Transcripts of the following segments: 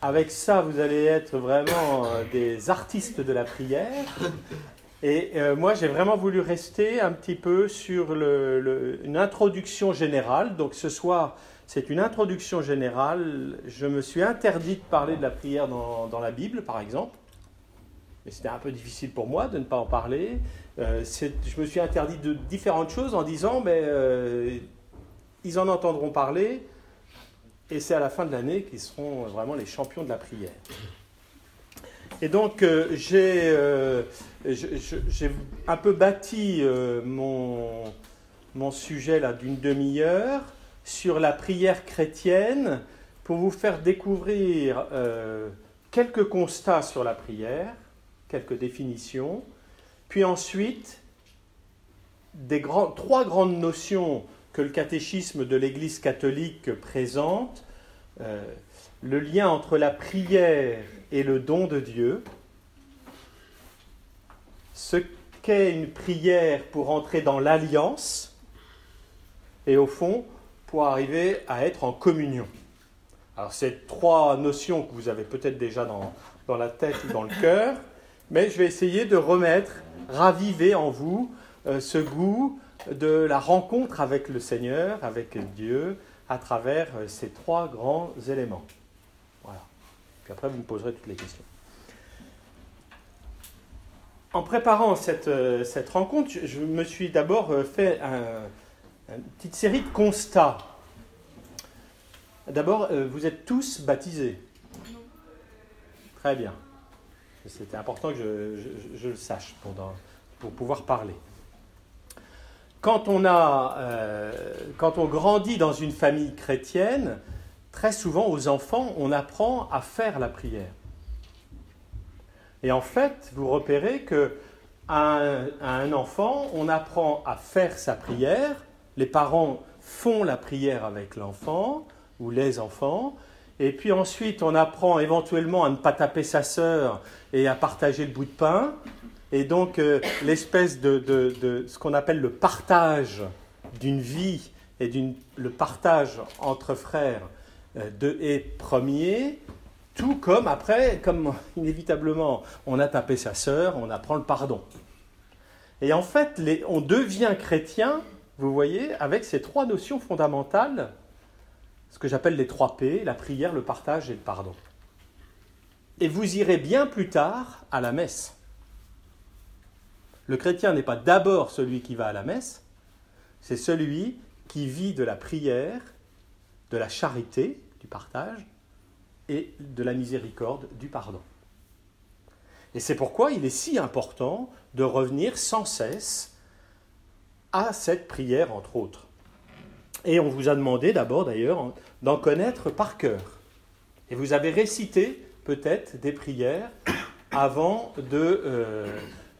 avec ça, vous allez être vraiment euh, des artistes de la prière. Et euh, moi, j'ai vraiment voulu rester un petit peu sur le, une introduction générale. Donc ce soir, c'est une introduction générale. Je me suis interdit de parler de la prière dans, dans la Bible, par exemple. Et c'était un peu difficile pour moi de ne pas en parler. Euh, je me suis interdit de différentes choses en disant, mais ils en entendront parler, et c'est à la fin de l'année qu'ils seront vraiment les champions de la prière. Et donc, euh, j'ai un peu bâti mon, mon sujet là d'une demi-heure sur la prière chrétienne pour vous faire découvrir quelques constats sur la prière, quelques définitions, puis ensuite des trois grandes notions que le catéchisme de l'Église catholique présente, euh, le lien entre la prière et le don de Dieu, ce qu'est une prière pour entrer dans l'alliance, et au fond, pour arriver à être en communion. Alors, ces trois notions que vous avez peut-être déjà dans, dans la tête ou dans le cœur, mais je vais essayer de remettre, raviver en vous euh, ce goût de la rencontre avec le Seigneur, avec Dieu, à travers euh, ces trois grands éléments. Voilà. Puis après, vous me poserez toutes les questions. En préparant cette, euh, rencontre, je me suis d'abord fait une petite série de constats. D'abord, vous êtes tous baptisés. Très bien. C'était important que je, le sache pour, pouvoir parler. Quand on, a, euh, quand on grandit dans une famille chrétienne, très souvent aux enfants, on apprend à faire la prière. Et en fait, vous repérez que à un, enfant, on apprend à faire sa prière. Les parents font la prière avec l'enfant ou les enfants. Et puis ensuite, on apprend éventuellement à ne pas taper sa sœur et à partager le bout de pain. Et donc, euh, l'espèce de, ce qu'on appelle le partage d'une vie et le partage entre frères euh, de, est premier, tout comme après, comme inévitablement on a tapé sa sœur, on apprend le pardon. Et en fait, on devient chrétien, vous voyez, avec ces trois notions fondamentales ce que j'appelle les trois P, la prière, le partage et le pardon. Et vous irez bien plus tard à la messe. Le chrétien n'est pas d'abord celui qui va à la messe, c'est celui qui vit de la prière, de la charité, du partage, et de la miséricorde, du pardon. Et c'est pourquoi il est si important de revenir sans cesse à cette prière, entre autres. Et on vous a demandé d'abord, d'ailleurs, d'en connaître par cœur. Et vous avez récité peut-être des prières avant de, euh,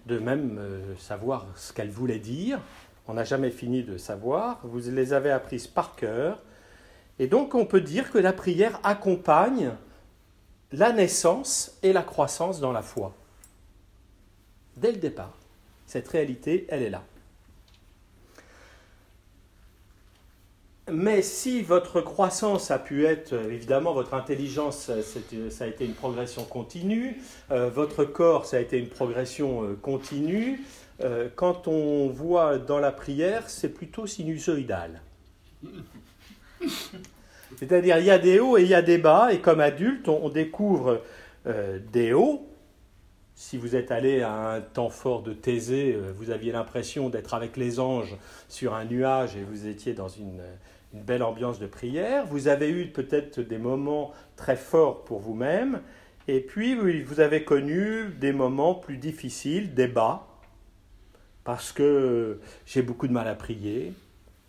de même euh, savoir ce qu'elles voulaient dire. On n'a jamais fini de savoir. Vous les avez apprises par cœur. Et donc on peut dire que la prière accompagne la naissance et la croissance dans la foi. Dès le départ. Cette réalité, elle est là. Mais si votre croissance a pu être, euh, évidemment, votre intelligence, euh, euh, ça a été une progression continue, votre corps, ça a été une progression continue, quand on voit dans la prière, c'est plutôt sinusoïdal. C'est-à-dire, il y a des hauts et il y a des bas, et comme adulte, on, découvre des hauts. Si vous êtes allé à un temps fort de Thésée, vous aviez l'impression d'être avec les anges sur un nuage et vous étiez dans une une belle ambiance de prière. Vous avez eu peut-être des moments très forts pour vous-même. Et puis, vous avez connu des moments plus difficiles, des bas, parce que j'ai beaucoup de mal à prier,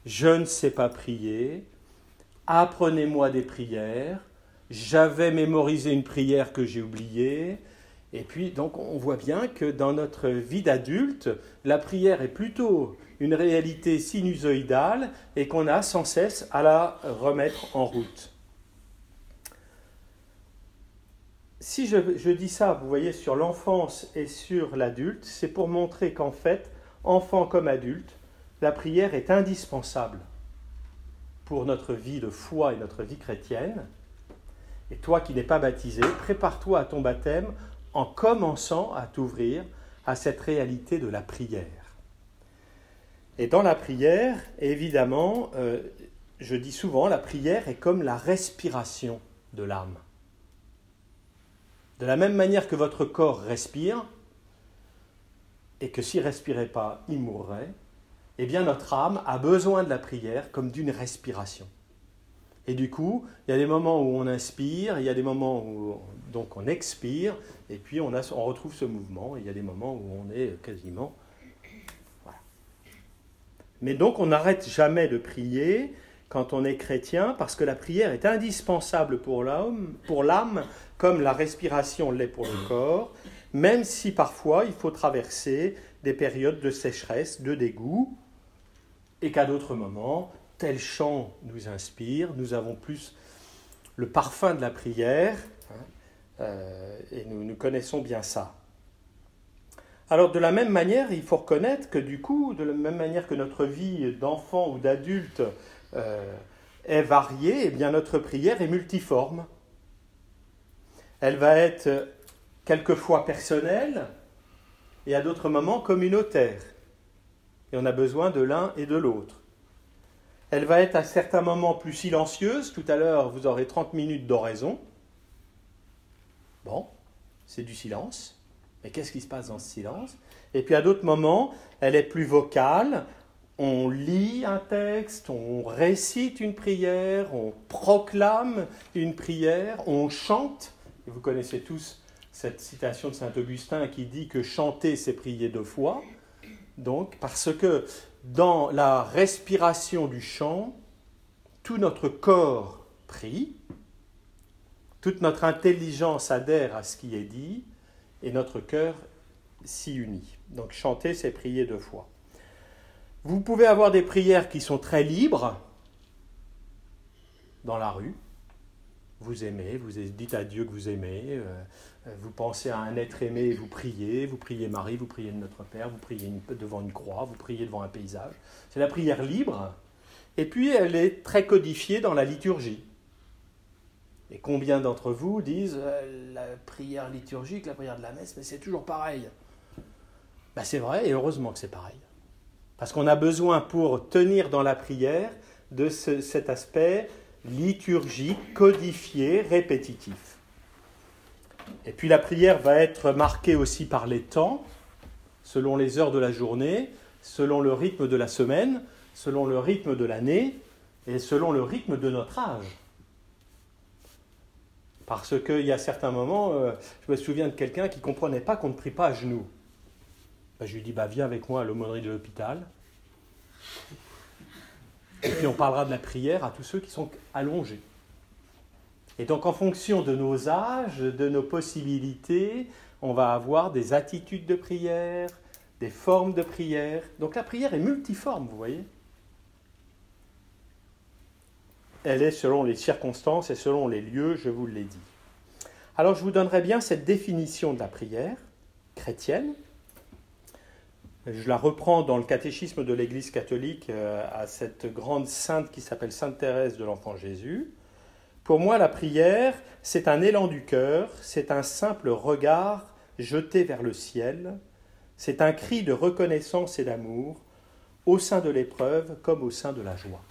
je ne sais pas prier, apprenez-moi des prières, j'avais mémorisé une prière que j'ai oubliée. Et puis, donc, on voit bien que dans notre vie d'adulte, la prière est plutôt une réalité sinusoïdale et qu'on a sans cesse à la remettre en route. Si je, dis ça, vous voyez, sur l'enfance et sur l'adulte, c'est pour montrer qu'en fait, enfant comme adulte, la prière est indispensable pour notre vie de foi et notre vie chrétienne. Et toi qui n'es pas baptisé, prépare-toi à ton baptême en commençant à t'ouvrir à cette réalité de la prière. Et dans la prière, évidemment, euh, je dis souvent, la prière est comme la respiration de l'âme. De la même manière que votre corps respire, et que s'il respirait pas, il mourrait, eh bien notre âme a besoin de la prière comme d'une respiration. Et du coup, il y a des moments où on inspire, il y a des moments où donc on expire, et puis on, a, on retrouve ce mouvement, il y a des moments où on est quasiment... Voilà. Mais donc on n'arrête jamais de prier quand on est chrétien, parce que la prière est indispensable pour pour l'âme, comme la respiration l'est pour le corps, même si parfois il faut traverser des périodes de sécheresse, de dégoût, et qu'à d'autres moments, tel chant nous inspire, nous avons plus le parfum de la prière, hein, euh, et nous, nous connaissons bien ça. Alors de la même manière, il faut reconnaître que du coup, de la même manière que notre vie d'enfant ou d'adulte euh, est variée, eh bien notre prière est multiforme. Elle va être quelquefois personnelle et à d'autres moments communautaire. Et on a besoin de l'un et de l'autre. Elle va être à certains moments plus silencieuse. Tout à l'heure, vous aurez 30 minutes d'oraison. Bon, c'est du silence. Mais qu'est-ce qui se passe dans ce silence? Et puis à d'autres moments, elle est plus vocale. On lit un texte, on récite une prière, on proclame une prière, on chante. Vous connaissez tous cette citation de saint Augustin qui dit que chanter, c'est prier deux fois. Donc, parce que dans la respiration du chant, tout notre corps prie, toute notre intelligence adhère à ce qui est dit, et notre cœur s'y unit. Donc chanter, c'est prier deux fois. Vous pouvez avoir des prières qui sont très libres dans la rue. Vous aimez, vous dites à Dieu que vous aimez, euh, vous pensez à un être aimé et vous priez, vous priez Marie, vous priez Notre Père, vous priez devant une croix, vous priez devant un paysage. C'est la prière libre, et puis elle est très codifiée dans la liturgie. Et combien d'entre vous disent euh, la prière liturgique, la prière de la messe, mais c'est toujours pareil ben, C'est vrai, et heureusement que c'est pareil. Parce qu'on a besoin pour tenir dans la prière de cet aspect liturgique, codifié, répétitif. Et puis la prière va être marquée aussi par les temps, selon les heures de la journée, selon le rythme de la semaine, selon le rythme de l'année et selon le rythme de notre âge. Parce qu'il y a certains moments, euh, je me souviens de quelqu'un qui ne comprenait pas qu'on ne prie pas à genoux. Ben, je lui dis, bah, viens avec moi à l'aumônerie de l'hôpital. Et puis on parlera de la prière à tous ceux qui sont allongés. Et donc en fonction de nos âges, de nos possibilités, on va avoir des attitudes de prière, des formes de prière. Donc la prière est multiforme, vous voyez. Elle est selon les circonstances et selon les lieux, je vous l'ai dit. Alors je vous donnerai bien cette définition de la prière chrétienne. Je la reprends dans le catéchisme de l'Église catholique euh, à cette grande sainte qui s'appelle Sainte Thérèse de l'Enfant Jésus. Pour moi, la prière, c'est un élan du cœur, c'est un simple regard jeté vers le ciel, c'est un cri de reconnaissance et d'amour, au sein de l'épreuve comme au sein de la joie.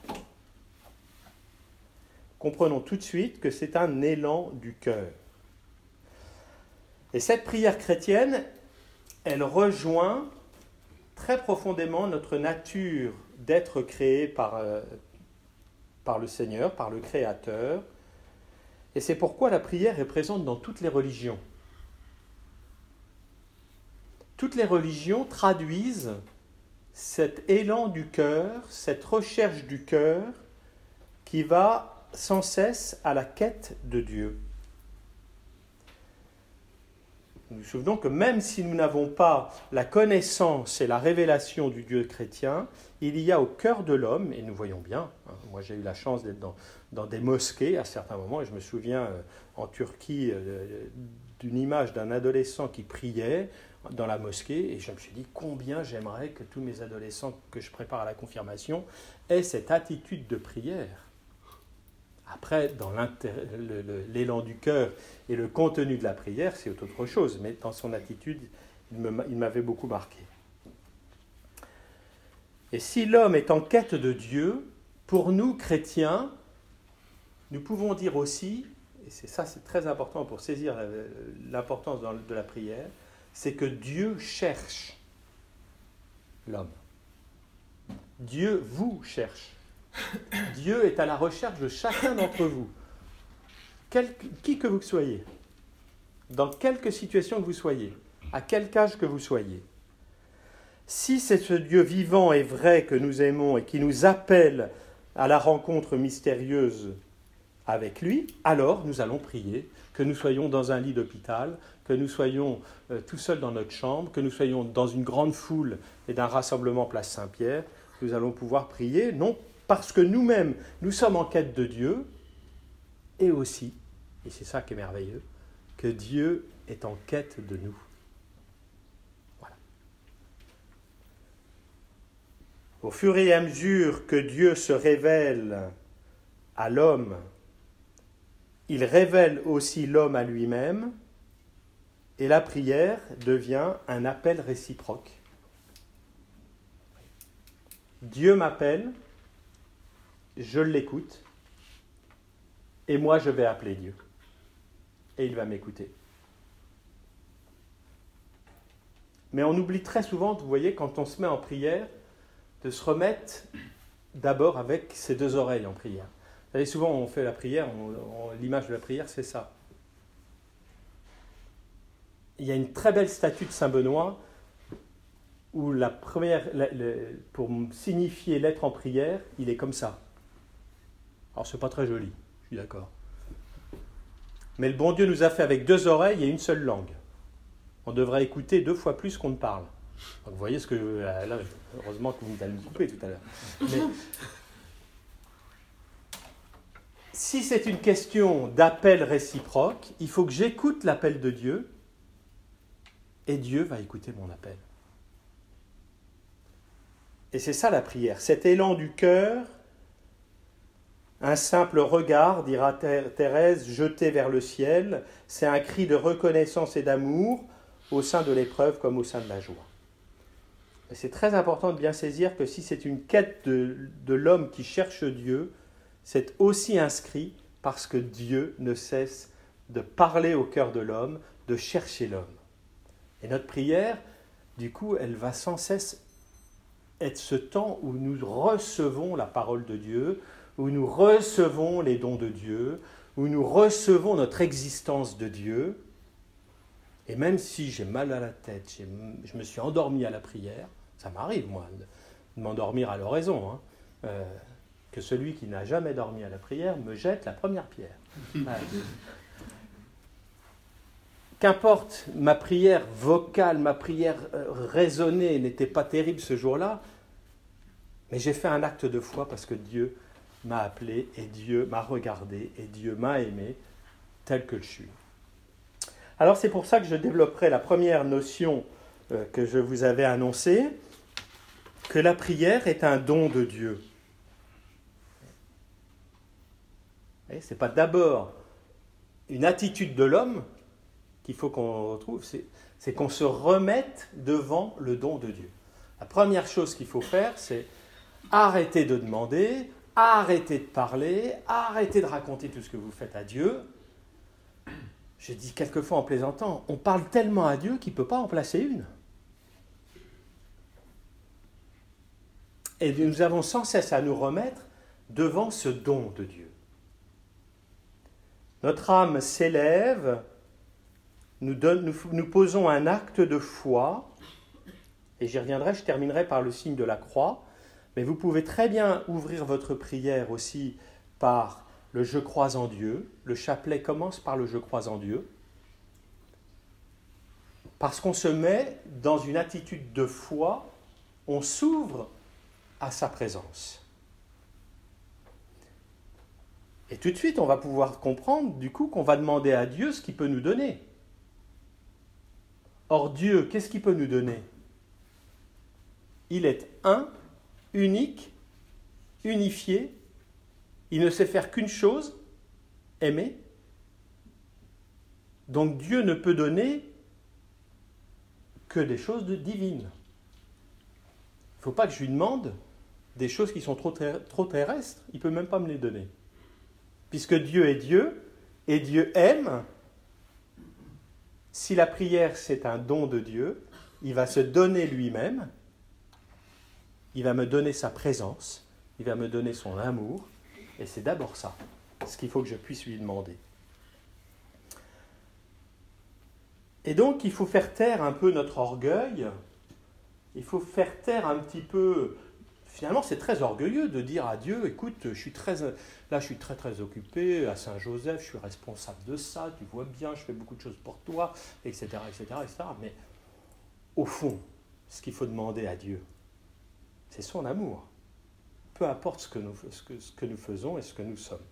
Comprenons tout de suite que c'est un élan du cœur. Et cette prière chrétienne, elle rejoint très profondément notre nature d'être créé par, euh, par le Seigneur, par le Créateur, et c'est pourquoi la prière est présente dans toutes les religions. Toutes les religions traduisent cet élan du cœur, cette recherche du cœur qui va sans cesse à la quête de Dieu. Nous nous souvenons que même si nous n'avons pas la connaissance et la révélation du Dieu chrétien, il y a au cœur de l'homme, et nous voyons bien, hein, moi j'ai eu la chance d'être dans, dans des mosquées à certains moments. Et je me souviens euh, en Turquie euh, d'une image d'un adolescent qui priait dans la mosquée. Et je me suis dit combien j'aimerais que tous mes adolescents que je prépare à la confirmation aient cette attitude de prière. Après, dans l'élan du cœur et le contenu de la prière, c'est autre chose, mais dans son attitude, il m'avait beaucoup marqué. Et si l'homme est en quête de Dieu, pour nous, chrétiens, nous pouvons dire aussi, et c'est ça c'est très important pour saisir l'importance de la prière, c'est que Dieu cherche l'homme. Dieu vous cherche. Dieu est à la recherche de chacun d'entre vous. qui que vous soyez, dans quelque situation que vous soyez, à quel âge que vous soyez. Si c'est ce Dieu vivant et vrai que nous aimons et qui nous appelle à la rencontre mystérieuse avec lui, alors nous allons prier, que nous soyons dans un lit d'hôpital, que nous soyons euh, tout seuls dans notre chambre, que nous soyons dans une grande foule et d'un rassemblement place Saint-Pierre, nous allons pouvoir prier, non parce que nous-mêmes, nous sommes en quête de Dieu, et aussi, et c'est ça qui est merveilleux, que Dieu est en quête de nous. Voilà. Au fur et à mesure que Dieu se révèle à l'homme il révèle aussi l'homme à lui-même, et la prière devient un appel réciproque. Dieu m'appelle, je l'écoute, et moi je vais appeler Dieu. Et il va m'écouter. Mais on oublie très souvent, vous voyez, quand on se met en prière, de se remettre d'abord avec ses deux oreilles en prière. Vous savez, souvent on fait la prière, l'image de la prière, c'est ça. Il y a une très belle statue de Saint Benoît où la première, pour signifier l'être en prière, il est comme ça. Alors c'est pas très joli, je suis d'accord. Mais le bon Dieu nous a fait avec deux oreilles et une seule langue. On devrait écouter deux fois plus qu'on ne parle. vous voyez ce que. Là, heureusement que vous allez me couper tout à l'heure. Si c'est une question d'appel réciproque, il faut que j'écoute l'appel de Dieu et Dieu va écouter mon appel. Et c'est ça la prière, cet élan du cœur, un simple regard, dira Thérèse, jeté vers le ciel, c'est un cri de reconnaissance et d'amour au sein de l'épreuve comme au sein de la joie. C'est très important de bien saisir que si c'est une quête de l'homme qui cherche Dieu, c'est aussi inscrit parce que Dieu ne cesse de parler au cœur de l'homme, de chercher l'homme. Et notre prière, du coup, elle va sans cesse être ce temps où nous recevons la parole de Dieu, où nous recevons les dons de Dieu, où nous recevons notre existence de Dieu. Et même si j'ai mal à la tête, je me suis endormi à la prière, ça m'arrive moi de m'endormir à l'oraison. Hein. Euh, que celui qui n'a jamais dormi à la prière me jette la première pierre. Qu'importe, ma prière vocale, ma prière euh, raisonnée n'était pas terrible ce jour-là, mais j'ai fait un acte de foi parce que Dieu m'a appelé et Dieu m'a regardé et Dieu m'a aimé tel que je suis. Alors c'est pour ça que je développerai la première notion euh, que je vous avais annoncée, que la prière est un don de Dieu. Ce n'est pas d'abord une attitude de l'homme qu'il faut qu'on retrouve, c'est qu'on se remette devant le don de Dieu. La première chose qu'il faut faire, c'est arrêter de demander, arrêter de parler, arrêter de raconter tout ce que vous faites à Dieu. Je dis quelquefois en plaisantant, on parle tellement à Dieu qu'il ne peut pas en placer une. Et nous avons sans cesse à nous remettre devant ce don de Dieu. Notre âme s'élève, nous, posons un acte de foi, et j'y reviendrai, je terminerai par le signe de la croix, mais vous pouvez très bien ouvrir votre prière aussi par le je crois en Dieu. Le chapelet commence par le je crois en Dieu. Parce qu'on se met dans une attitude de foi, on s'ouvre à sa présence. Et tout de suite, on va pouvoir comprendre du coup qu'on va demander à Dieu ce qu'il peut nous donner. Or Dieu, qu'est-ce qu'il peut nous donner? Il est un, unique, unifié. Il ne sait faire qu'une chose, aimer. Donc Dieu ne peut donner que des choses divines. Il ne faut pas que je lui demande des choses qui sont trop terrestres. Il ne peut même pas me les donner. Puisque Dieu est Dieu et Dieu aime, si la prière c'est un don de Dieu, il va se donner lui-même, il va me donner sa présence, il va me donner son amour, et c'est d'abord ça, ce qu'il faut que je puisse lui demander. Et donc il faut faire taire un peu notre orgueil, il faut faire taire un petit peu... Finalement, c'est très orgueilleux de dire à Dieu, écoute, je suis très, là, je suis très très occupé à Saint-Joseph, je suis responsable de ça, tu vois bien, je fais beaucoup de choses pour toi, etc., etc., etc. Mais au fond, ce qu'il faut demander à Dieu, c'est son amour. Peu importe ce que, nous, ce, que, nous, faisons et ce que nous sommes.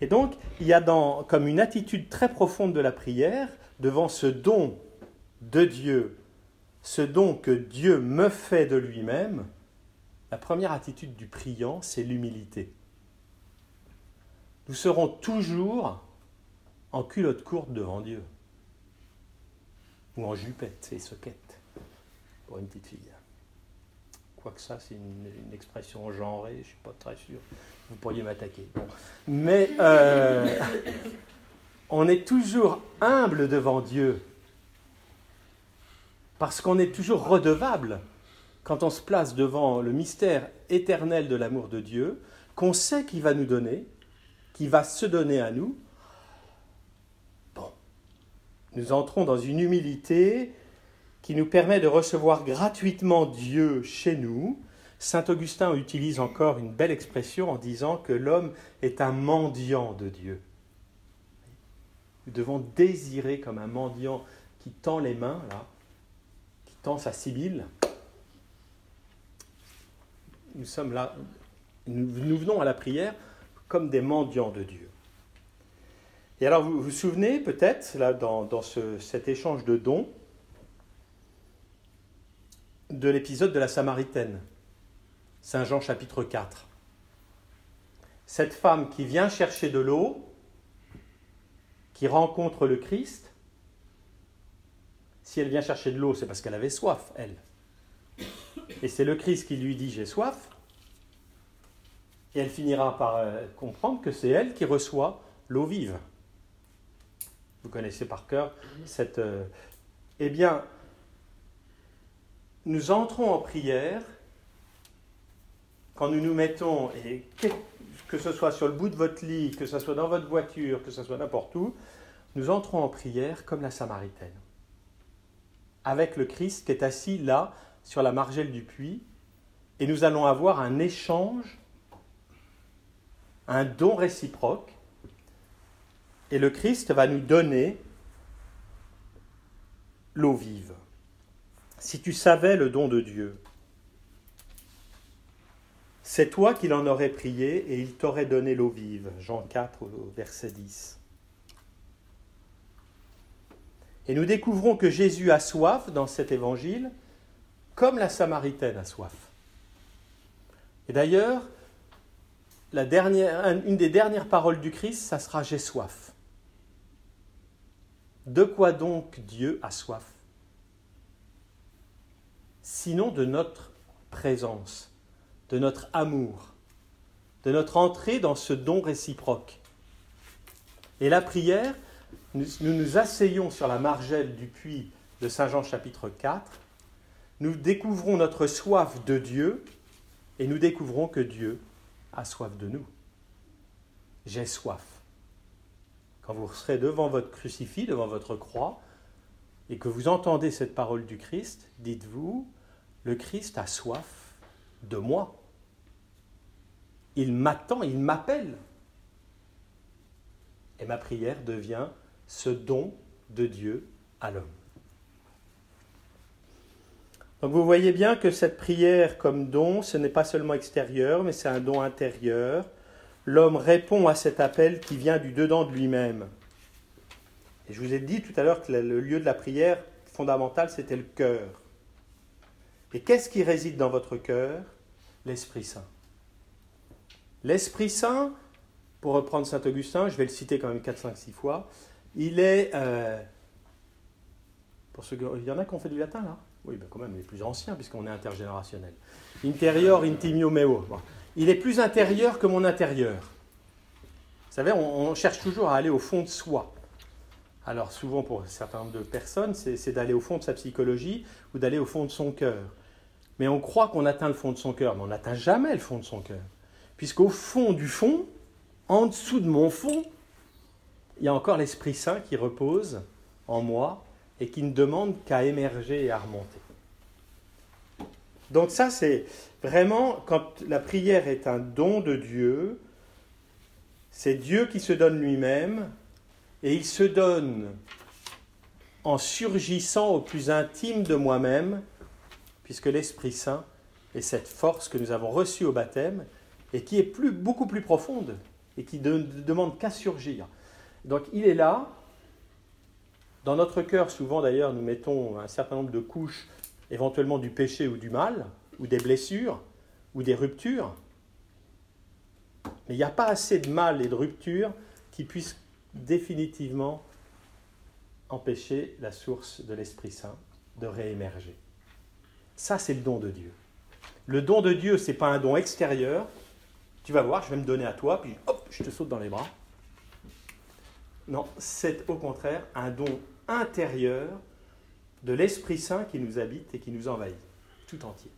Et donc, il y a dans, comme une attitude très profonde de la prière devant ce don de Dieu, ce don que Dieu me fait de lui-même, la première attitude du priant, c'est l'humilité. Nous serons toujours en culotte courte devant Dieu. Ou en jupette et soquette, pour une petite fille que ça, c'est une, expression genrée, je ne suis pas très sûr. Vous pourriez m'attaquer. Mais euh, on est toujours humble devant Dieu, parce qu'on est toujours redevable quand on se place devant le mystère éternel de l'amour de Dieu, qu'on sait qu'il va nous donner, qu'il va se donner à nous. Bon, nous entrons dans une humilité qui nous permet de recevoir gratuitement Dieu chez nous. Saint Augustin utilise encore une belle expression en disant que l'homme est un mendiant de Dieu. Nous devons désirer comme un mendiant qui tend les mains, là, qui tend sa sibylle. Nous sommes là, nous, venons à la prière comme des mendiants de Dieu. Et alors, vous vous souvenez peut-être, là, dans, cet échange de dons, de l'épisode de la Samaritaine, Saint Jean chapitre 4. Cette femme qui vient chercher de l'eau, qui rencontre le Christ, si elle vient chercher de l'eau, c'est parce qu'elle avait soif, elle. Et c'est le Christ qui lui dit j'ai soif. Et elle finira par euh, comprendre que c'est elle qui reçoit l'eau vive. Vous connaissez par cœur cette... Euh, eh bien, nous entrons en prière quand nous nous mettons, et que, ce soit sur le bout de votre lit, que ce soit dans votre voiture, que ce soit n'importe où, nous entrons en prière comme la Samaritaine, avec le Christ qui est assis là, sur la margelle du puits, et nous allons avoir un échange, un don réciproque, et le Christ va nous donner l'eau vive si tu savais le don de Dieu. C'est toi qu'il en aurait prié et il t'aurait donné l'eau vive. Jean 4, verset 10. Et nous découvrons que Jésus a soif dans cet évangile, comme la Samaritaine a soif. Et d'ailleurs, une des dernières paroles du Christ, ça sera J'ai soif. De quoi donc Dieu a soif? Sinon de notre présence, de notre amour, de notre entrée dans ce don réciproque. Et la prière, nous nous, asseyons sur la margelle du puits de Saint Jean chapitre 4, nous découvrons notre soif de Dieu et nous découvrons que Dieu a soif de nous. J'ai soif. Quand vous serez devant votre crucifix, devant votre croix, et que vous entendez cette parole du Christ, dites-vous, le Christ a soif de moi. Il m'attend, il m'appelle. Et ma prière devient ce don de Dieu à l'homme. Donc vous voyez bien que cette prière comme don, ce n'est pas seulement extérieur, mais c'est un don intérieur. L'homme répond à cet appel qui vient du dedans de lui-même. Et je vous ai dit tout à l'heure que le lieu de la prière fondamentale, c'était le cœur. Et qu'est-ce qui réside dans votre cœur? L'Esprit Saint. L'Esprit Saint pour reprendre Saint Augustin, je vais le citer quand même 4, 5, 6 fois, il est... Euh, pour ceux, il y en a qui ont fait du latin là Oui, ben quand même les plus anciens puisqu'on est intergénérationnel. Interior intimio meo. Il est plus intérieur que mon intérieur. Vous savez, on, cherche toujours à aller au fond de soi. Alors souvent pour un certain de personnes, c'est d'aller au fond de sa psychologie ou d'aller au fond de son cœur. Mais on croit qu'on atteint le fond de son cœur, mais on n'atteint jamais le fond de son cœur. Puisqu'au fond du fond, en dessous de mon fond, il y a encore l'Esprit Saint qui repose en moi et qui ne demande qu'à émerger et à remonter. Donc ça, c'est vraiment, quand la prière est un don de Dieu, c'est Dieu qui se donne lui-même, et il se donne en surgissant au plus intime de moi-même, puisque l'Esprit Saint est cette force que nous avons reçue au baptême, et qui est plus, beaucoup plus profonde, et qui ne demande qu'à surgir. Donc il est là. Dans notre cœur, souvent d'ailleurs, nous mettons un certain nombre de couches, éventuellement du péché ou du mal, ou des blessures, ou des ruptures. Mais il n'y a pas assez de mal et de ruptures qui puissent définitivement empêcher la source de l'Esprit Saint de réémerger. Ça, c'est le don de Dieu. Le don de Dieu, ce n'est pas un don extérieur. Tu vas voir, je vais me donner à toi, puis hop, je te saute dans les bras. Non, c'est au contraire un don intérieur de l'Esprit Saint qui nous habite et qui nous envahit tout entier.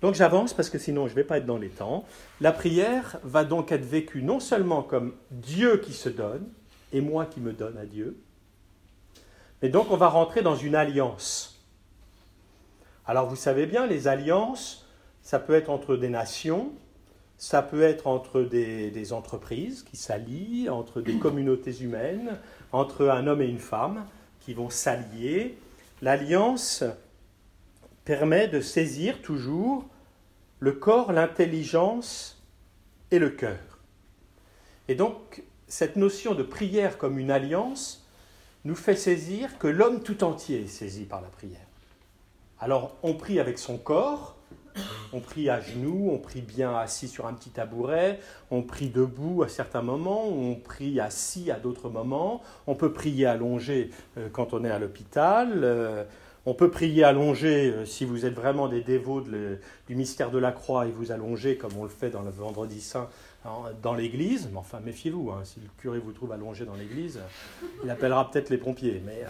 Donc j'avance parce que sinon je ne vais pas être dans les temps. La prière va donc être vécue non seulement comme Dieu qui se donne et moi qui me donne à Dieu, mais donc on va rentrer dans une alliance. Alors vous savez bien, les alliances, ça peut être entre des nations, ça peut être entre des, entreprises qui s'allient, entre des communautés humaines, entre un homme et une femme qui vont s'allier. L'alliance permet de saisir toujours le corps, l'intelligence et le cœur. Et donc, cette notion de prière comme une alliance nous fait saisir que l'homme tout entier est saisi par la prière. Alors, on prie avec son corps, on prie à genoux, on prie bien assis sur un petit tabouret, on prie debout à certains moments, on prie assis à d'autres moments, on peut prier allongé euh, quand on est à l'hôpital, euh, on peut prier allongé euh, si vous êtes vraiment des dévots du mystère de la croix et vous allongez comme on le fait dans le vendredi saint dans l'église. Mais enfin, méfiez-vous, hein, si le curé vous trouve allongé dans l'église, il appellera peut-être les pompiers. Mais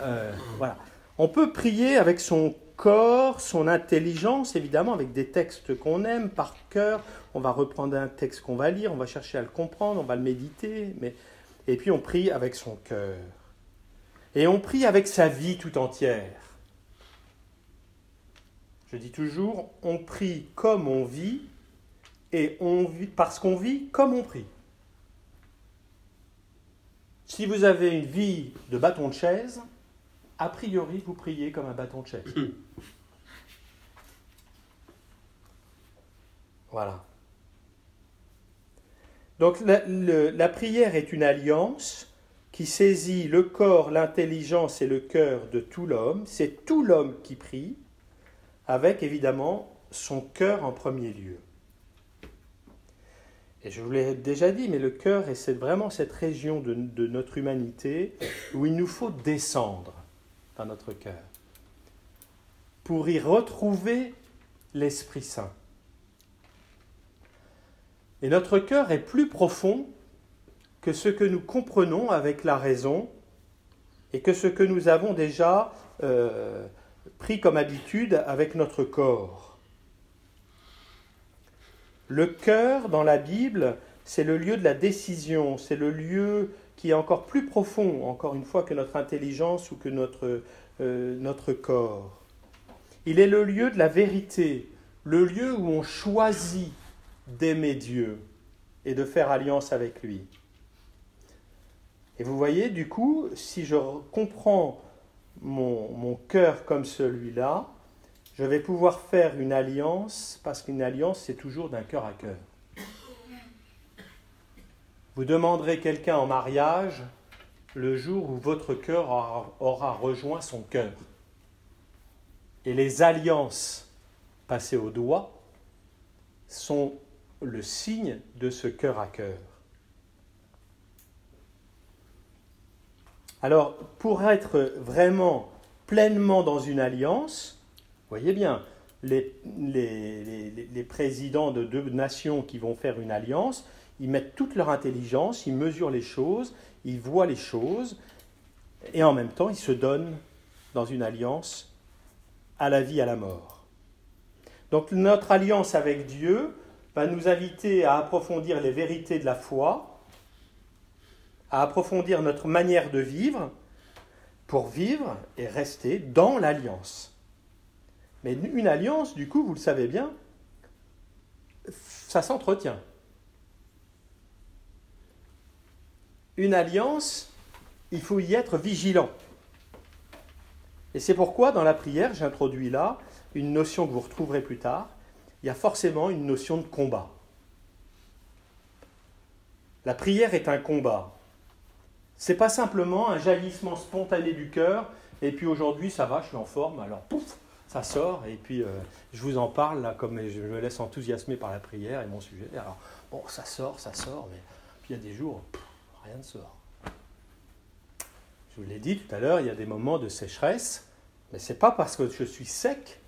voilà. On peut prier avec son corps, son intelligence, évidemment, avec des textes qu'on aime par cœur. On va reprendre un texte qu'on va lire, on va chercher à le comprendre, on va le méditer, mais... et puis on prie avec son cœur. Et on prie avec sa vie tout entière. Je dis toujours, on prie comme on vit, et on vit parce qu'on vit comme on prie. Si vous avez une vie de bâton de chaise, a priori, vous priez comme un bâton de chaise. Voilà. Donc la, prière est une alliance qui saisit le corps, l'intelligence et le cœur de tout l'homme. C'est tout l'homme qui prie, avec évidemment son cœur en premier lieu. Et je vous l'ai déjà dit, mais le cœur est vraiment cette région de notre humanité où il nous faut descendre dans notre cœur, pour y retrouver l'Esprit Saint. Et notre cœur est plus profond que ce que nous comprenons avec la raison et que ce que nous avons déjà euh, pris comme habitude avec notre corps. Le cœur dans la Bible, c'est le lieu de la décision, c'est le lieu qui est encore plus profond, encore une fois, que notre intelligence ou que notre, euh, notre corps. Il est le lieu de la vérité, le lieu où on choisit d'aimer Dieu et de faire alliance avec lui. Et vous voyez, du coup, si je comprends mon, mon cœur comme celui-là, je vais pouvoir faire une alliance, parce qu'une alliance, c'est toujours d'un cœur à cœur. Vous demanderez quelqu'un en mariage le jour où votre cœur aura, rejoint son cœur. Et les alliances passées au doigt sont le signe de ce cœur à cœur. Alors, pour être vraiment pleinement dans une alliance, voyez bien, les présidents de deux nations qui vont faire une alliance, ils mettent toute leur intelligence, ils mesurent les choses, ils voient les choses, et en même temps, ils se donnent dans une alliance à la vie, à la mort. Donc notre alliance avec Dieu va nous inviter à approfondir les vérités de la foi, à approfondir notre manière de vivre, pour vivre et rester dans l'alliance. Mais une alliance, du coup, vous le savez bien, ça s'entretient. Une alliance, il faut y être vigilant. Et c'est pourquoi, dans la prière, j'introduis là une notion que vous retrouverez plus tard. Il y a forcément une notion de combat. La prière est un combat. C'est pas simplement un jaillissement spontané du cœur, et puis aujourd'hui ça va, je suis en forme, alors pouf, ça sort, et puis euh, je vous en parle là, comme je me laisse enthousiasmer par la prière et mon sujet. Alors, bon, ça sort, ça sort, mais puis il y a des jours, rien ne sort. Je vous l'ai dit tout à l'heure, il y a des moments de sécheresse, mais c'est pas parce que je suis sec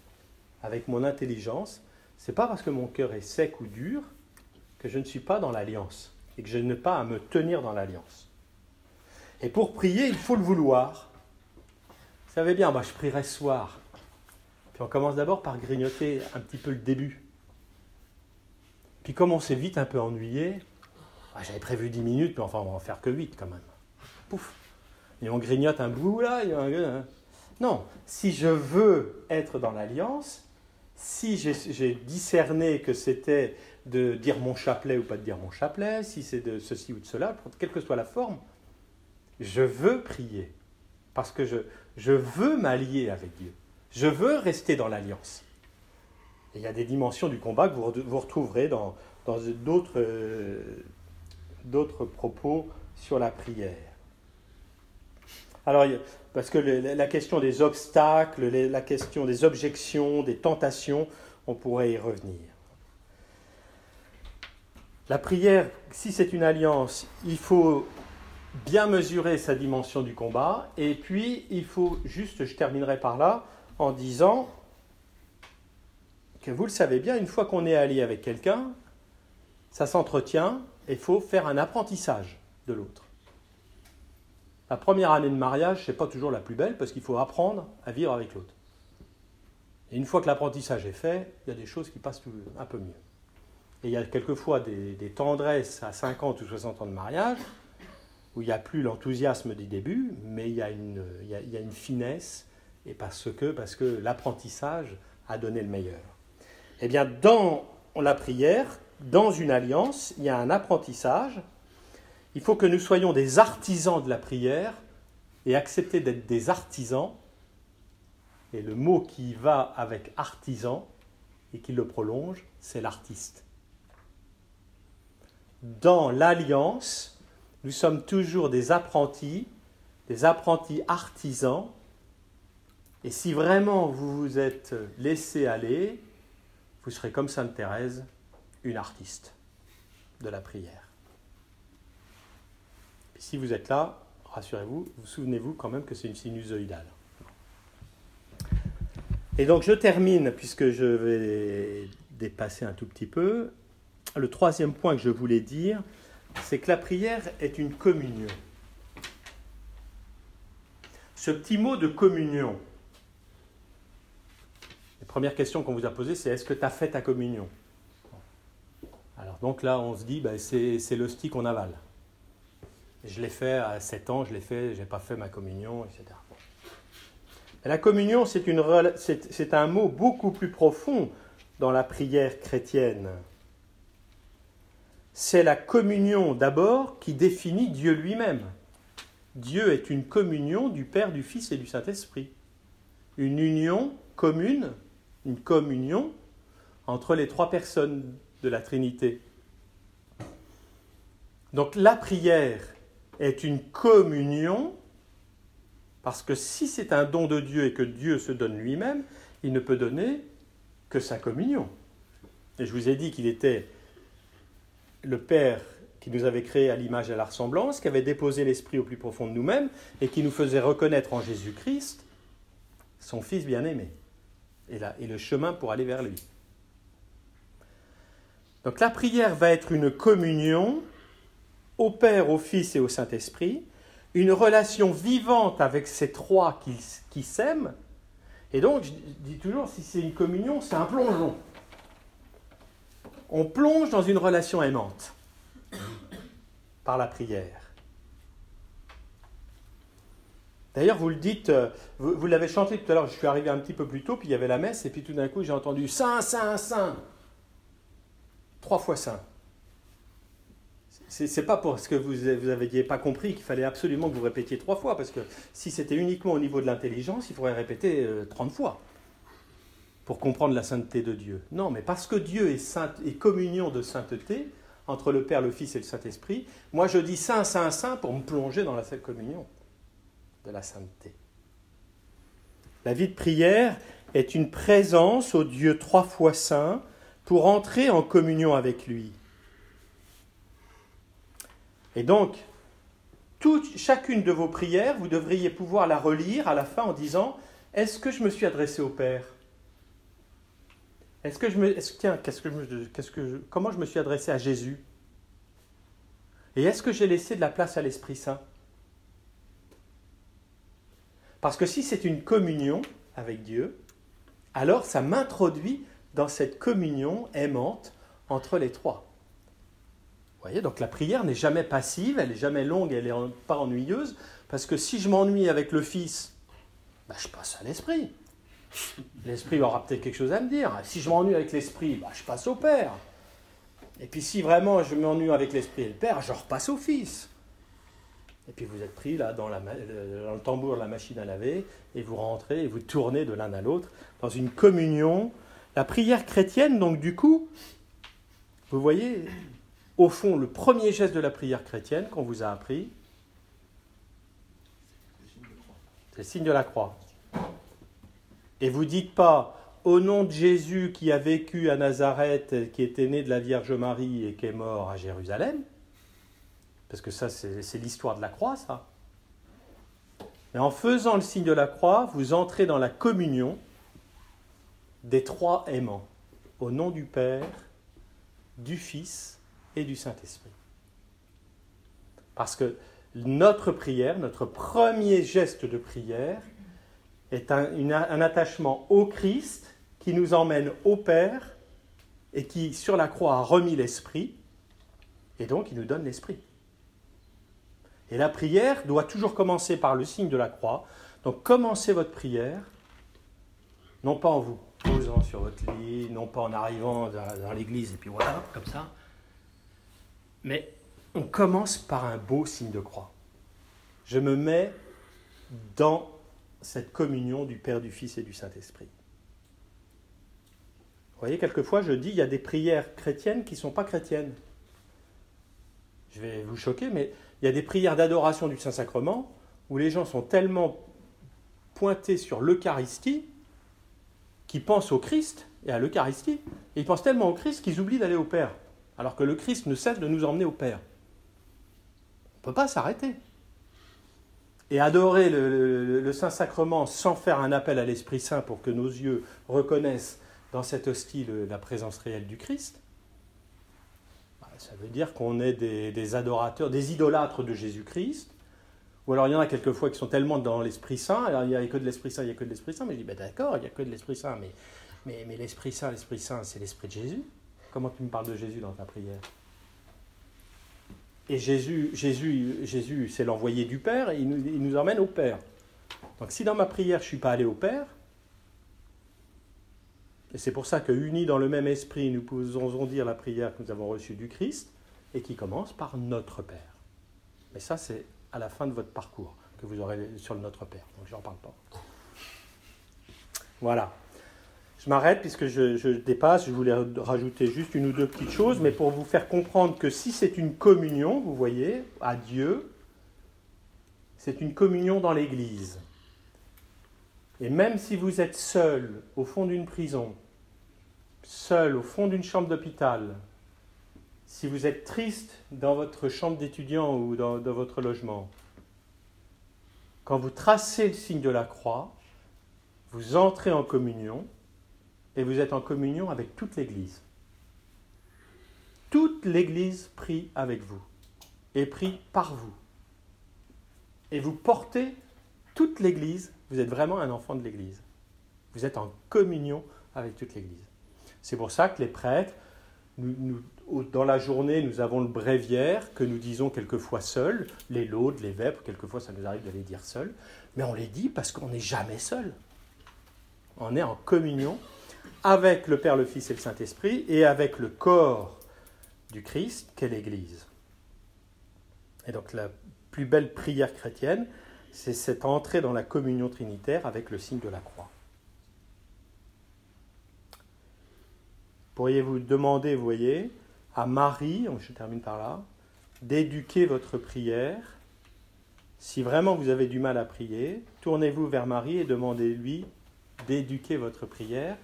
avec mon intelligence, c'est pas parce que mon cœur est sec ou dur que je ne suis pas dans l'alliance et que je n'ai pas à me tenir dans l'alliance. Et pour prier, il faut le vouloir. Vous savez bien, moi je prierai ce soir. Puis on commence d'abord par grignoter un petit peu le début. Puis comme on s'est vite un peu ennuyé, ah, j'avais prévu 10 minutes, mais enfin on va en faire que 8 quand même. Pouf Et on grignote un bout là, un... Non, si je veux être dans l'alliance, si j'ai discerné que c'était de dire mon chapelet ou pas de dire mon chapelet, si c'est de ceci ou de cela, quelle que soit la forme, je veux prier parce que je, je veux m'allier avec Dieu. Je veux rester dans l'alliance. il y a des dimensions du combat que vous, vous retrouverez dans d'autres euh, d'autres propos sur la prière. Alors, parce que la question des obstacles, la question des objections, des tentations, on pourrait y revenir. La prière, si c'est une alliance, il faut bien mesurer sa dimension du combat, et puis il faut juste, je terminerai par là, en disant que vous le savez bien, une fois qu'on est allié avec quelqu'un, ça s'entretient, et il faut faire un apprentissage de l'autre. La première année de mariage, c'est pas toujours la plus belle parce qu'il faut apprendre à vivre avec l'autre. Et une fois que l'apprentissage est fait, il y a des choses qui passent un peu mieux. Et il y a quelquefois des, tendresses à 50 ou 60 ans de mariage où il n'y a plus l'enthousiasme du début, mais il y a une, il y a, une finesse, et parce que, parce que l'apprentissage a donné le meilleur. Eh bien, dans la prière, dans une alliance, il y a un apprentissage il faut que nous soyons des artisans de la prière et accepter d'être des artisans. Et le mot qui va avec artisan et qui le prolonge, c'est l'artiste. Dans l'alliance, nous sommes toujours des apprentis, des apprentis artisans. Et si vraiment vous vous êtes laissé aller, vous serez comme Sainte Thérèse, une artiste de la prière si vous êtes là, rassurez-vous, vous, souvenez-vous quand même que c'est une sinusoïdale. Et donc je termine, puisque je vais dépasser un tout petit peu. Le troisième point que je voulais dire, c'est que la prière est une communion. Ce petit mot de communion, la première question qu'on vous a posée, c'est est-ce que tu as fait ta communion? Donc là, on se dit, ben, c'est l'hostie qu'on avale. Je l'ai fait à 7 ans, je l'ai fait, je n'ai pas fait ma communion, etc. La communion, c'est un mot beaucoup plus profond dans la prière chrétienne. C'est la communion d'abord qui définit Dieu lui-même. Dieu est une communion du Père, du Fils et du Saint-Esprit. Une union commune, une communion entre les trois personnes de la Trinité. Donc la prière est une communion, parce que si c'est un don de Dieu et que Dieu se donne lui-même, il ne peut donner que sa communion. Et je vous ai dit qu'il était le Père qui nous avait créés à l'image et à la ressemblance, qui avait déposé l'Esprit au plus profond de nous-mêmes et qui nous faisait reconnaître en Jésus-Christ son Fils bien-aimé et, et le chemin pour aller vers lui. Donc la prière va être une communion au Père, au Fils et au Saint-Esprit, une relation vivante avec ces trois qui, s'aiment. Et donc, je dis toujours, si c'est une communion, c'est un plongeon. On plonge dans une relation aimante par la prière. D'ailleurs, vous le dites, euh, vous, l'avez chanté tout à l'heure, je suis arrivé un petit peu plus tôt, puis il y avait la messe, et puis tout d'un coup j'ai entendu Saint, Saint, Saint. Trois fois Saint. C'est pas parce que vous n'aviez pas compris qu'il fallait absolument que vous répétiez trois fois, parce que si c'était uniquement au niveau de l'intelligence, il faudrait répéter 30 euh, fois pour comprendre la sainteté de Dieu. Non, mais parce que Dieu est, saint, est communion de sainteté entre le Père, le Fils et le Saint-Esprit, moi je dis Saint, Saint, Saint pour me plonger dans la seule communion de la sainteté. La vie de prière est une présence au Dieu trois fois saint pour entrer en communion avec lui. Et donc, toute, chacune de vos prières, vous devriez pouvoir la relire à la fin en disant Est-ce que je me suis adressé au Père? Est-ce que je me. tiens, comment je me suis adressé à Jésus? Et est-ce que j'ai laissé de la place à l'Esprit Saint? Parce que si c'est une communion avec Dieu, alors ça m'introduit dans cette communion aimante entre les trois. Donc la prière n'est jamais passive, elle n'est jamais longue, elle n'est pas ennuyeuse, parce que si je m'ennuie avec le Fils, bah, je passe à l'Esprit. L'Esprit aura peut-être quelque chose à me dire. Si je m'ennuie avec l'Esprit, bah, je passe au Père. Et puis si vraiment je m'ennuie avec l'Esprit et le Père, je repasse au Fils. Et puis vous êtes pris là dans, le tambour de la machine à laver, et vous rentrez et vous tournez de l'un à l'autre dans une communion. La prière chrétienne, donc du coup, vous voyez, au fond, le premier geste de la prière chrétienne qu'on vous a appris, c'est le signe de la croix. Et vous dites pas, au nom de Jésus qui a vécu à Nazareth, qui était né de la Vierge Marie et qui est mort à Jérusalem, parce que ça, c'est l'histoire de la croix, ça. Mais en faisant le signe de la croix, vous entrez dans la communion des trois aimants, au nom du Père, du Fils et du Saint-Esprit. Parce que notre prière, notre premier geste de prière, est un, un, attachement au Christ qui nous emmène au Père et qui, sur la croix, a remis l'Esprit, et donc il nous donne l'Esprit. Et la prière doit toujours commencer par le signe de la croix. Donc commencez votre prière, non pas en vous posant sur votre lit, non pas en arrivant dans, l'église et puis voilà, comme ça. Mais on commence par un beau signe de croix. Je me mets dans cette communion du Père, du Fils et du Saint-Esprit. Vous voyez, quelquefois, je dis, il y a des prières chrétiennes qui ne sont pas chrétiennes. Je vais vous choquer, mais il y a des prières d'adoration du Saint-Sacrement où les gens sont tellement pointés sur l'Eucharistie qu'ils pensent au Christ et à l'Eucharistie. Ils pensent tellement au Christ qu'ils oublient d'aller au Père. Alors que le Christ ne cesse de nous emmener au Père. On ne peut pas s'arrêter. Et adorer le, Saint-Sacrement sans faire un appel à l'Esprit Saint pour que nos yeux reconnaissent dans cette hostie la présence réelle du Christ, ça veut dire qu'on est des, adorateurs, des idolâtres de Jésus-Christ. Ou alors il y en a quelquefois qui sont tellement dans l'Esprit Saint, alors il n'y a que de l'Esprit Saint, il n'y a que de l'Esprit Saint, mais je dis, ben d'accord, il n'y a que de l'Esprit Saint, mais, mais, mais l'Esprit Saint, l'Esprit Saint, c'est l'Esprit de Jésus. Comment tu me parles de Jésus dans ta prière? Et Jésus, Jésus, Jésus c'est l'envoyé du Père, et il nous, emmène au Père. Donc si dans ma prière je ne suis pas allé au Père, et c'est pour ça que, unis dans le même esprit, nous pouvons dire la prière que nous avons reçue du Christ et qui commence par Notre Père. Mais ça, c'est à la fin de votre parcours que vous aurez sur le Notre Père. Donc, je n'en parle pas. Voilà. Je m'arrête puisque je, dépasse. Je voulais rajouter juste une ou deux petites choses, mais pour vous faire comprendre que si c'est une communion, vous voyez, à Dieu, c'est une communion dans l'Église. Et même si vous êtes seul au fond d'une prison, seul au fond d'une chambre d'hôpital, si vous êtes triste dans votre chambre d'étudiant ou dans votre logement, quand vous tracez le signe de la croix, vous entrez en communion et vous êtes en communion avec toute l'Église. Toute l'Église prie avec vous et prie par vous. Et vous portez toute l'Église, vous êtes vraiment un enfant de l'Église. Vous êtes en communion avec toute l'Église. C'est pour ça que les prêtres, dans la journée, nous avons le bréviaire que nous disons quelquefois seuls, les laudes, les vêpres, quelquefois ça nous arrive de les dire seuls, mais on les dit parce qu'on n'est jamais seul. On est en communion avec le Père, le Fils et le Saint-Esprit et avec le corps du Christ qu'est l'Église. Et donc la plus belle prière chrétienne, c'est cette entrée dans la communion trinitaire avec le signe de la croix. Pourriez-vous demander, voyez, à Marie, je termine par là, d'éduquer votre prière. Si vraiment vous avez du mal à prier, tournez-vous vers Marie et demandez-lui d'éduquer votre prière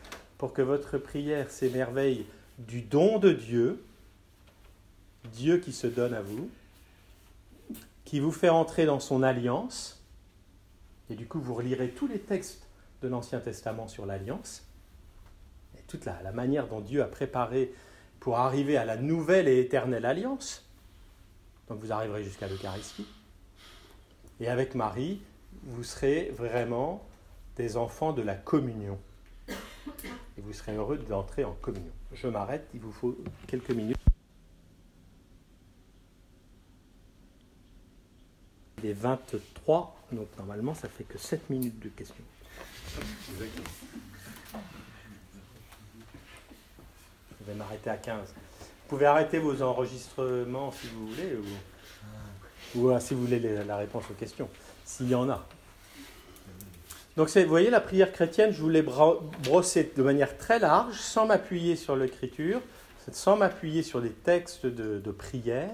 pour que votre prière s'émerveille du don de Dieu, Dieu qui se donne à vous, qui vous fait entrer dans son alliance, et du coup vous relirez tous les textes de l'Ancien Testament sur l'alliance, et toute la, la, manière dont Dieu a préparé pour arriver à la nouvelle et éternelle alliance. Donc vous arriverez jusqu'à l'Eucharistie. Et avec Marie, vous serez vraiment des enfants de la communion. Vous serez heureux d'entrer en communion. Je m'arrête, il vous faut quelques minutes. Il est 23, donc normalement ça fait que 7 minutes de questions. Je vais m'arrêter à 15. Vous pouvez arrêter vos enregistrements si vous voulez, ou, ou si vous voulez la réponse aux questions, s'il y en a. Donc vous voyez, la prière chrétienne, je voulais brosser de manière très large, sans m'appuyer sur l'écriture, sans m'appuyer sur des textes de, prière,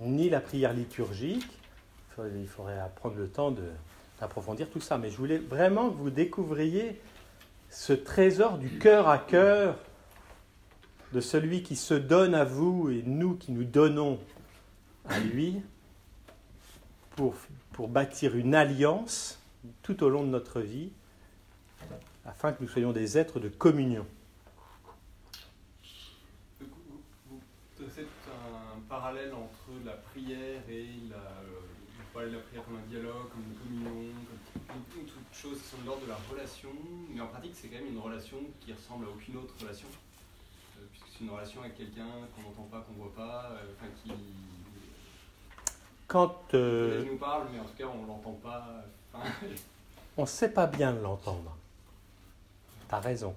ni la prière liturgique. Il faudrait prendre le temps d'approfondir tout ça. Mais je voulais vraiment que vous découvriez ce trésor du cœur à cœur de celui qui se donne à vous et nous qui nous donnons à lui pour, pour bâtir une alliance tout au long de notre vie, afin que nous soyons des êtres de communion. Vous faites un parallèle entre la prière et la, vous parlez de la prière comme un dialogue, comme une communion, comme toutes choses qui sont de l'ordre de la relation, mais en pratique c'est quand même une relation qui ressemble à aucune autre relation, euh, puisque c'est une relation avec quelqu'un qu'on n'entend pas, qu'on ne voit pas, euh, enfin qui... Quand... Euh... nous parle, mais en tout cas on ne l'entend pas. On ne sait pas bien l'entendre. Tu as raison.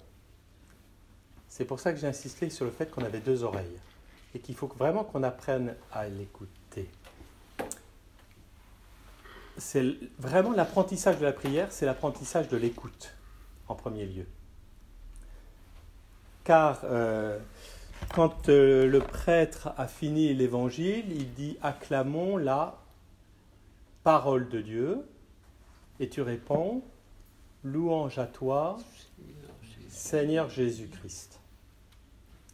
C'est pour ça que j'ai insisté sur le fait qu'on avait deux oreilles et qu'il faut vraiment qu'on apprenne à l'écouter. C'est vraiment l'apprentissage de la prière, c'est l'apprentissage de l'écoute en premier lieu. Car euh, quand euh, le prêtre a fini l'évangile, il dit acclamons la parole de Dieu, et tu réponds, louange à toi, Seigneur Jésus-Christ.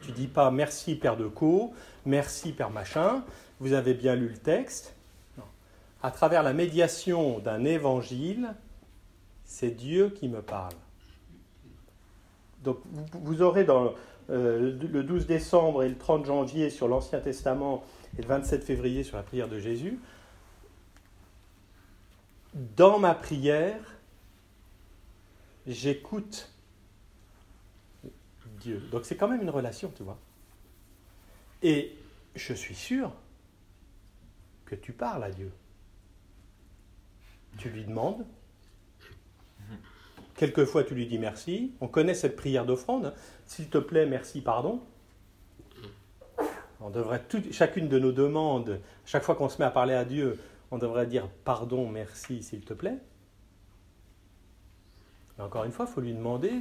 Tu dis pas merci Père de Co, merci Père machin, vous avez bien lu le texte. À travers la médiation d'un évangile, c'est Dieu qui me parle. Donc vous, aurez euh, le 12 décembre et le 30 janvier sur l'Ancien Testament et le 27 février sur la prière de Jésus, dans ma prière, j'écoute Dieu. Donc c'est quand même une relation, tu vois. Et je suis sûr que tu parles à Dieu. Tu lui demandes. Quelquefois, tu lui dis merci. On connaît cette prière d'offrande. S'il te plaît, merci, pardon. On devrait chacune de nos demandes, chaque fois qu'on se met à parler à Dieu, on devrait dire pardon, merci, s'il te plaît. Mais encore une fois, il faut lui demander.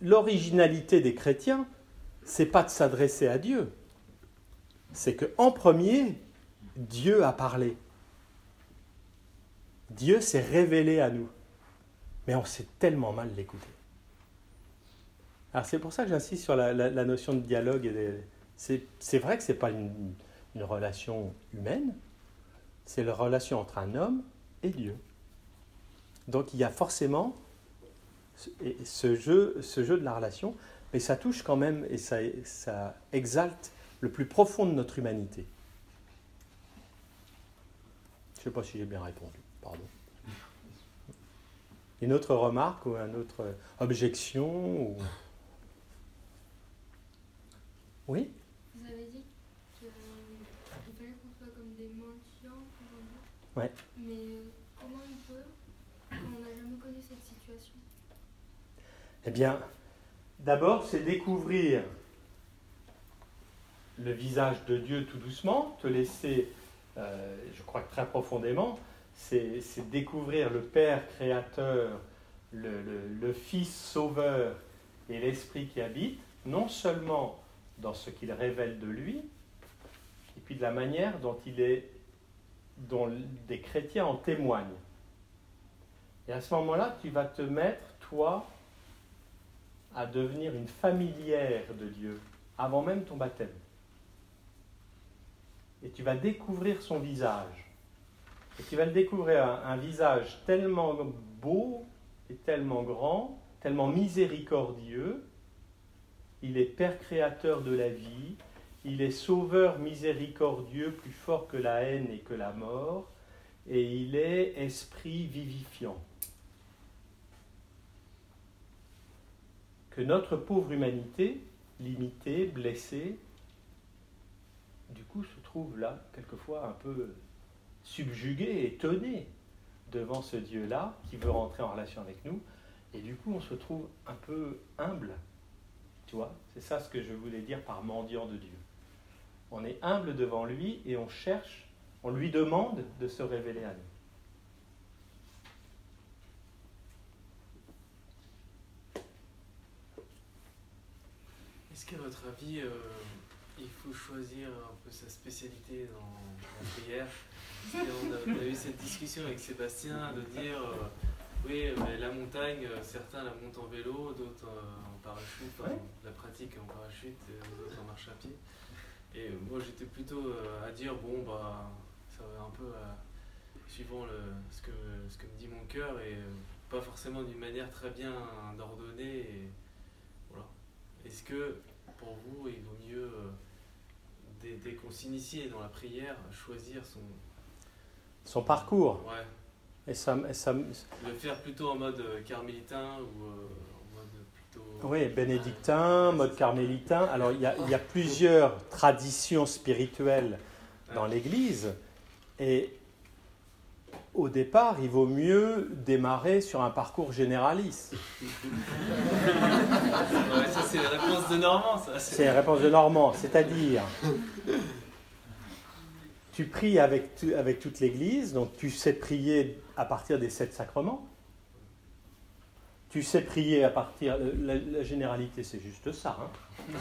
L'originalité des chrétiens, c'est pas de s'adresser à Dieu. C'est que en premier, Dieu a parlé. Dieu s'est révélé à nous. Mais on sait tellement mal l'écouter. Alors c'est pour ça que j'insiste sur la, notion de dialogue. C'est vrai que ce n'est pas une, relation humaine, c'est la relation entre un homme et Dieu. Donc il y a forcément ce jeu, de la relation, mais ça touche quand même et ça, exalte le plus profond de notre humanité. Je ne sais pas si j'ai bien répondu, pardon. Une autre remarque ou une autre objection ou... Oui Vous avez dit qu'il fallait qu'on soit comme des mendiants, Ouais. Mais comment on peut quand on n'a jamais connu cette situation? Eh bien, d'abord, c'est découvrir le visage de Dieu tout doucement, te laisser, euh, je crois que très profondément, c'est découvrir le Père créateur, le, le Fils sauveur et l'Esprit qui habite, non seulement dans ce qu'il révèle de lui, et puis de la manière dont il est, dont des chrétiens en témoignent. Et à ce moment-là, tu vas te mettre, toi, à devenir une familière de Dieu, avant même ton baptême. Et tu vas découvrir son visage. Et tu vas le découvrir un, visage tellement beau et tellement grand, tellement miséricordieux, il est Père créateur de la vie, il est sauveur miséricordieux plus fort que la haine et que la mort, et il est esprit vivifiant. Que notre pauvre humanité, limitée, blessée, du coup se trouve là, quelquefois un peu subjuguée, étonnée devant ce Dieu-là qui veut rentrer en relation avec nous, et du coup on se trouve un peu humble tu vois, c'est ça ce que je voulais dire par mendiant de Dieu. On est humble devant lui et on cherche, on lui demande de se révéler à nous. Est-ce qu'à votre avis, euh, il faut choisir un peu sa spécialité dans la prière? On a, eu cette discussion avec Sébastien de dire euh, oui, mais la montagne, euh, certains la montent en vélo, d'autres en parachute, la pratique en parachute, d'autres en marche à pied. Et moi j'étais plutôt euh, à dire, bon, bah, ça va un peu suivant le, ce, que, ce que me dit mon cœur et euh, pas forcément d'une manière très bien ordonnée. voilà. Est-ce que pour vous, il vaut mieux, dès, dès qu'on s'initie dans la prière, choisir son. Son parcours Ouais. Et ça, ça... Le faire plutôt en mode euh, carmélitain ou euh, en mode plutôt. Oui, bénédictin, mode carmélitain. Alors il y, a, il y a plusieurs traditions spirituelles dans l'Église. Et au départ, il vaut mieux démarrer sur un parcours généraliste. ouais, ça, c'est la réponse de Normand, ça. C'est la réponse de Normand, c'est-à-dire tu pries avec, avec toute l'Église, donc tu sais prier à partir des sept sacrements. Tu sais prier à partir. La, généralité, c'est juste ça. Hein.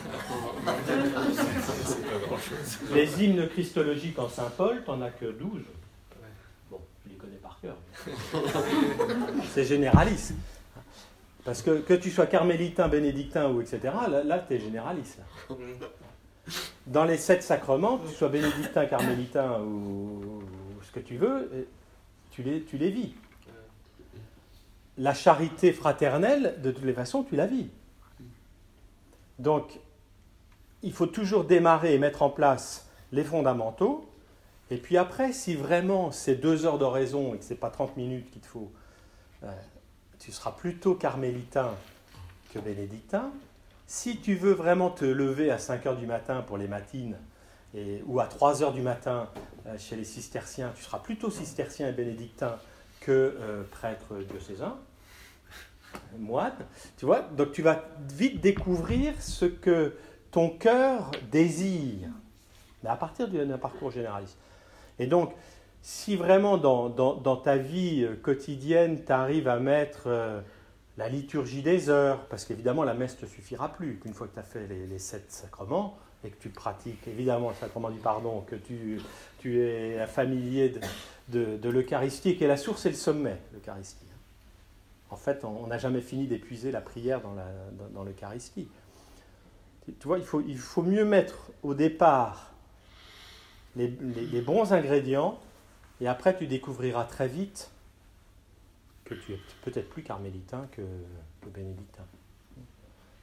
les hymnes christologiques en Saint-Paul, t'en as que 12. Bon, tu les connais par cœur. c'est généraliste. Parce que que tu sois carmélitain, bénédictin ou etc., là, là tu es généraliste. Dans les sept sacrements, que tu sois bénédictin, carmélitain ou, ce que tu veux, tu les, tu les vis. La charité fraternelle, de toutes les façons, tu la vis. Donc, il faut toujours démarrer et mettre en place les fondamentaux. Et puis après, si vraiment c'est deux heures d'oraison et que ce n'est pas 30 minutes qu'il te faut, euh, tu seras plutôt carmélitain que bénédictin. Si tu veux vraiment te lever à 5 heures du matin pour les matines, et, ou à 3 heures du matin euh, chez les cisterciens, tu seras plutôt cistercien et bénédictin que euh, prêtre diocésain, moine. Tu vois, donc tu vas vite découvrir ce que ton cœur désire, mais à partir d'un parcours généraliste. Et donc, si vraiment dans, ta vie quotidienne, tu arrives à mettre euh, la liturgie des heures, parce qu'évidemment la messe ne te suffira plus, qu'une fois que tu as fait les, sept sacrements, et que tu pratiques évidemment le sacrement du pardon, que tu, tu es familier de, de, l'Eucharistie, qui est la source et le sommet, l'Eucharistie. En fait, on n'a jamais fini d'épuiser la prière dans, l'Eucharistie. Tu, vois, il faut, mieux mettre au départ les bons ingrédients, et après tu découvriras très vite que tu es peut-être plus carmélitain que, que bénédictin.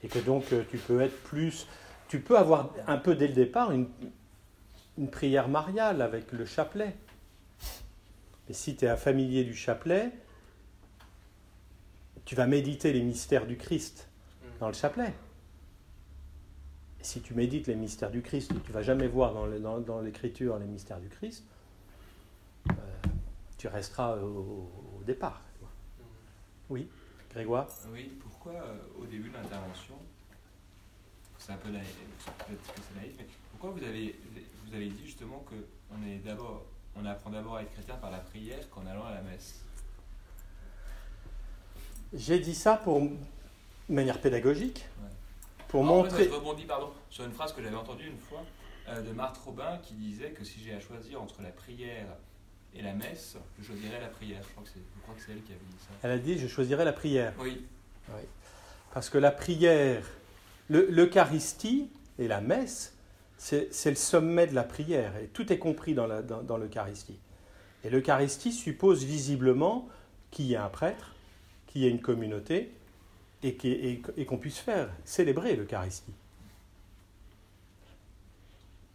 Et que donc euh, tu peux être plus. Tu peux avoir un peu dès le départ une, une prière mariale avec le chapelet. Et si tu es un familier du chapelet, tu vas méditer les mystères du Christ dans le chapelet. Et si tu médites les mystères du Christ, tu vas jamais voir dans, le- dans- dans l'écriture les mystères du Christ, euh, tu resteras au, au départ. Oui, Grégoire? Oui, pourquoi euh, au début de l'intervention, c'est un peu naïf, peut-être que c'est naïf, mais pourquoi vous avez, vous avez dit justement que on est d'abord, on apprend d'abord à être chrétien par la prière qu'en allant à la messe J'ai dit ça pour de manière pédagogique, Ouais. pour Ah, en fait, montrer. je rebondis pardon, sur une phrase que j'avais entendue une fois euh, de Marthe Robin qui disait que si j'ai à choisir entre la prière et la messe, je choisirais la prière. Je crois que c'est, je crois que c'est elle qui avait dit ça. Elle a dit je choisirais la prière. Oui, Parce que la prière, le- l'Eucharistie et la messe, c'est le sommet de la prière. Et tout est compris dans la- dans- dans l'Eucharistie. Et l'Eucharistie suppose visiblement qu'il y ait un prêtre, qu'il y ait une communauté, et qu'on puisse faire célébrer l'Eucharistie.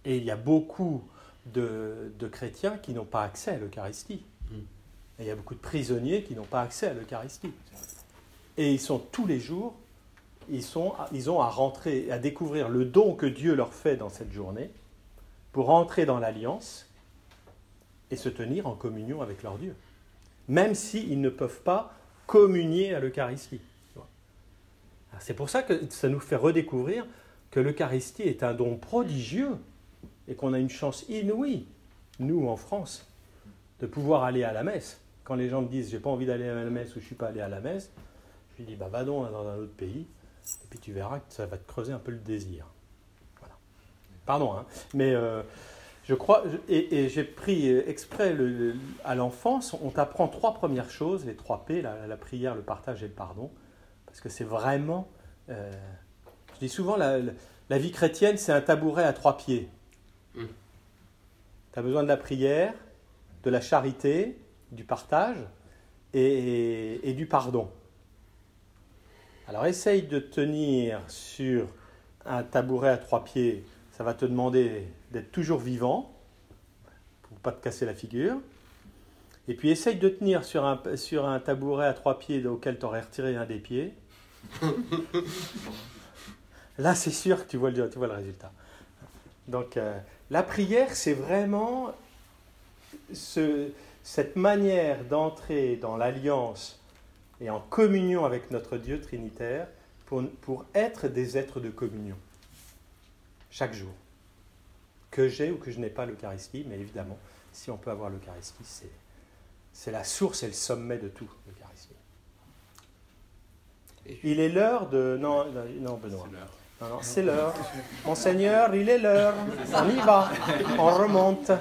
Et il y a beaucoup de, de chrétiens qui n'ont pas accès à l'Eucharistie. Mm. Et il y a beaucoup de prisonniers qui n'ont pas accès à l'Eucharistie. Et ils sont tous les jours, ils, sont, ils ont à rentrer, à découvrir le don que Dieu leur fait dans cette journée pour entrer dans l'alliance et se tenir en communion avec leur Dieu. Même s'ils ne peuvent pas communier à l'Eucharistie. C'est pour ça que ça nous fait redécouvrir que l'Eucharistie est un don prodigieux et qu'on a une chance inouïe, nous en France, de pouvoir aller à la messe. Quand les gens me disent j'ai pas envie d'aller à la messe ou je suis pas allé à la messe, je lui dis bah va donc dans un autre pays et puis tu verras que ça va te creuser un peu le désir. Voilà. Pardon, hein, mais euh, je crois et, et j'ai pris exprès le- à l'enfance, on t'apprend trois premières choses, les trois P, la, la prière, le partage et le pardon, parce que c'est vraiment. euh, je dis souvent la, vie chrétienne c'est un tabouret à trois pieds. Mm. Tu as besoin de la prière, de la charité, du partage et, et du pardon. Alors essaye de tenir sur un tabouret à trois pieds, ça va te demander d'être toujours vivant pour pas te casser la figure. Et puis essaye de tenir sur un, sur un tabouret à trois pieds auquel tu aurais retiré un des pieds. Là, c'est sûr que tu vois le, tu vois le résultat. Donc, euh, la prière, c'est vraiment ce- cette manière d'entrer dans l'alliance et en communion avec notre Dieu trinitaire pour, pour être des êtres de communion. Chaque jour. Que j'ai ou que je n'ai pas l'Eucharistie, mais évidemment, si on peut avoir l'Eucharistie, c'est, c'est la source et le sommet de tout, l'Eucharistie. Il est l'heure de... Non, non Benoît. C'est l'heure. Non, non, c'est l'heure. Monseigneur, il est l'heure. On y va. On remonte.